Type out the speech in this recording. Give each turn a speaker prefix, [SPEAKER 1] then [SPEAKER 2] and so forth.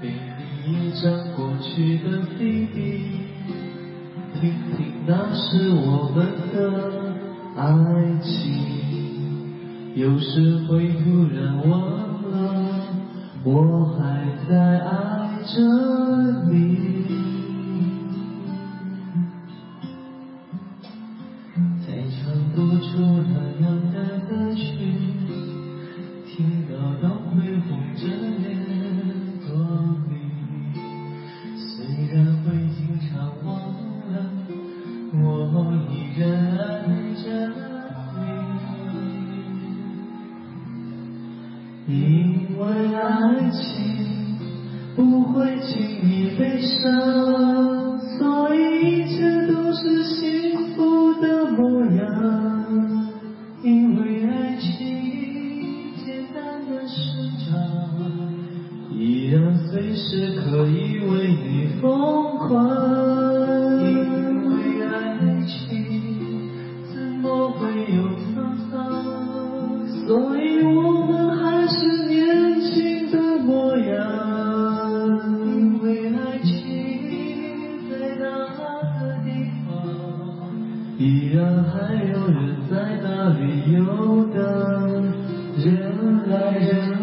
[SPEAKER 1] 给你一张过去的 CD，听听那是我们的爱情。有时会突然忘了，我还在爱着你。再唱不出那样的歌依然爱着你。因为爱情不会轻易悲伤，所以一切都是幸福的模样。因为爱情简单的生长，依然随时可以所以我们还是年轻的模样。因为爱情在那个地方，依然还有人在那里游荡，人来人往。